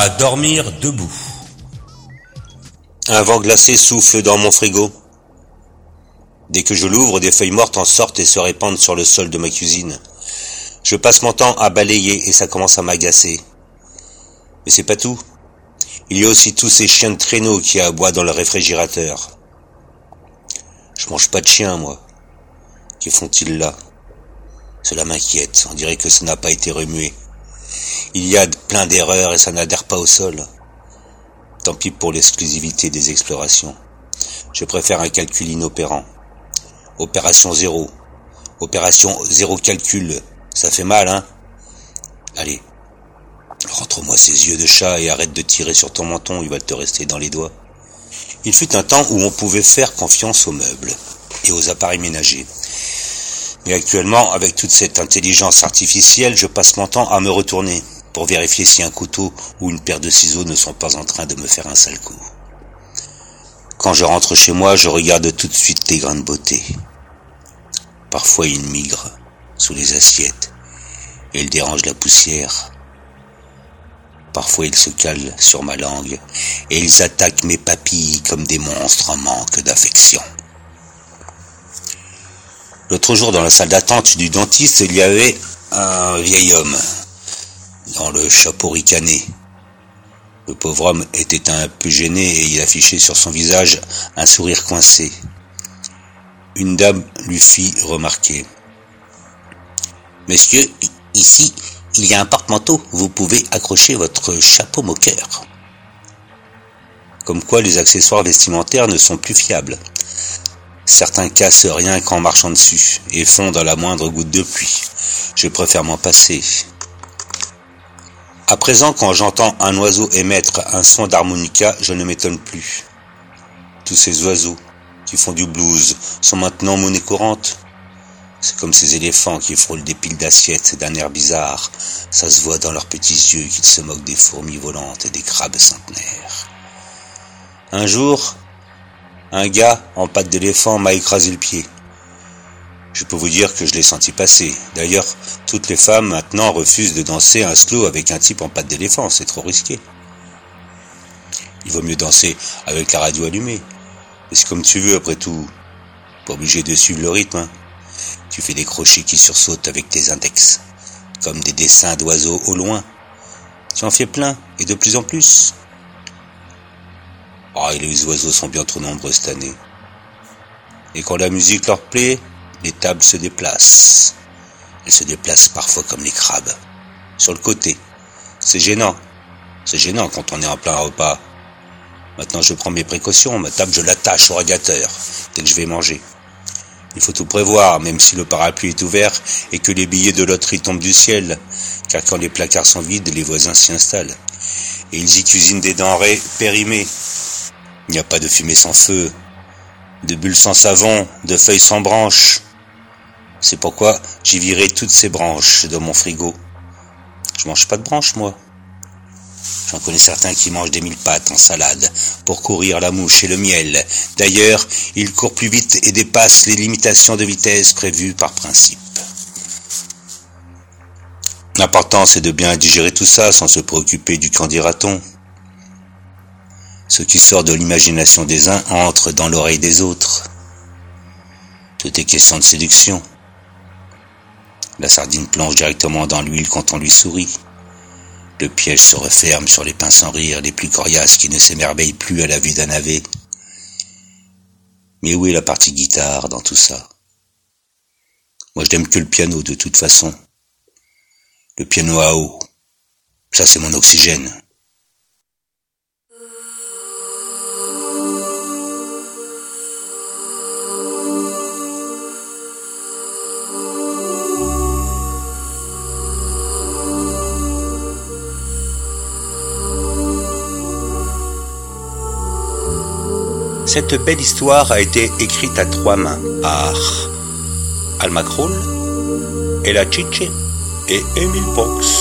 À dormir debout. Un vent glacé souffle dans mon frigo. Dès que je l'ouvre, des feuilles mortes en sortent et se répandent sur le sol de ma cuisine. Je passe mon temps à balayer et ça commence à m'agacer. Mais c'est pas tout. Il y a aussi tous ces chiens de traîneau qui aboient dans le réfrigérateur. Je mange pas de chiens, moi. Que font-ils là? Cela m'inquiète, on dirait que ça n'a pas été remué. Il y a plein d'erreurs et ça n'adhère pas au sol. Tant pis pour l'exclusivité des explorations. Je préfère un calcul inopérant. Opération zéro. Opération zéro calcul. Ça fait mal, hein? Allez, rentre-moi ces yeux de chat et arrête de tirer sur ton menton, il va te rester dans les doigts. Il fut un temps où on pouvait faire confiance aux meubles et aux appareils ménagers. Mais actuellement, avec toute cette intelligence artificielle, je passe mon temps à me retourner pour vérifier si un couteau ou une paire de ciseaux ne sont pas en train de me faire un sale coup. Quand je rentre chez moi, je regarde tout de suite les grains de beauté. Parfois ils migrent sous les assiettes et ils dérangent la poussière. Parfois ils se calent sur ma langue et ils attaquent mes papilles comme des monstres en manque d'affection. L'autre jour, dans la salle d'attente du dentiste, il y avait un vieil homme dans le chapeau ricané. Le pauvre homme était un peu gêné et il affichait sur son visage un sourire coincé. Une dame lui fit remarquer. Monsieur, ici, il y a un porte-manteau. Vous pouvez accrocher votre chapeau moqueur. Comme quoi les accessoires vestimentaires ne sont plus fiables. Certains cassent rien qu'en marchant dessus et font dans la moindre goutte de pluie. Je préfère m'en passer. À présent, quand j'entends un oiseau émettre un son d'harmonica, je ne m'étonne plus. Tous ces oiseaux qui font du blues sont maintenant monnaie courante. C'est comme ces éléphants qui frôlent des piles d'assiettes d'un air bizarre. Ça se voit dans leurs petits yeux qu'ils se moquent des fourmis volantes et des crabes centenaires. Un jour, un gars en patte d'éléphant m'a écrasé le pied. Je peux vous dire que je l'ai senti passer. D'ailleurs, toutes les femmes maintenant refusent de danser un slow avec un type en patte d'éléphant, c'est trop risqué. Il vaut mieux danser avec la radio allumée. C'est comme tu veux après tout. Pas obligé de suivre le rythme. Hein. Tu fais des crochets qui sursautent avec tes index, comme des dessins d'oiseaux au loin. Tu en fais plein, et de plus en plus. Ah, et les oiseaux sont bien trop nombreux cette année. Et quand la musique leur plaît, les tables se déplacent. Elles se déplacent parfois comme les crabes. Sur le côté. C'est gênant. C'est gênant quand on est en plein repas. Maintenant, je prends mes précautions. Ma table, je l'attache au radiateur dès que je vais manger. Il faut tout prévoir, même si le parapluie est ouvert et que les billets de loterie tombent du ciel. Car quand les placards sont vides, les voisins s'y installent. Et ils y cuisinent des denrées périmées. Il n'y a pas de fumée sans feu, de bulles sans savon, de feuilles sans branches. C'est pourquoi j'ai viré toutes ces branches de mon frigo. Je mange pas de branches, moi. J'en connais certains qui mangent des mille pattes en salade pour courir la mouche et le miel. D'ailleurs, ils courent plus vite et dépassent les limitations de vitesse prévues par principe. L'important, c'est de bien digérer tout ça sans se préoccuper du qu'en dira-t-on. Ce qui sort de l'imagination des uns entre dans l'oreille des autres. Tout est question de séduction. La sardine plonge directement dans l'huile quand on lui sourit. Le piège se referme sur les pinces sans rire les plus coriaces qui ne s'émerveillent plus à la vue d'un navet. Mais où est la partie guitare dans tout ça? Moi je n'aime que le piano de toute façon. Le piano à eau. Ça c'est mon oxygène. Cette belle histoire a été écrite à trois mains par Alma Kroll, Ella Chiche et Emile Box.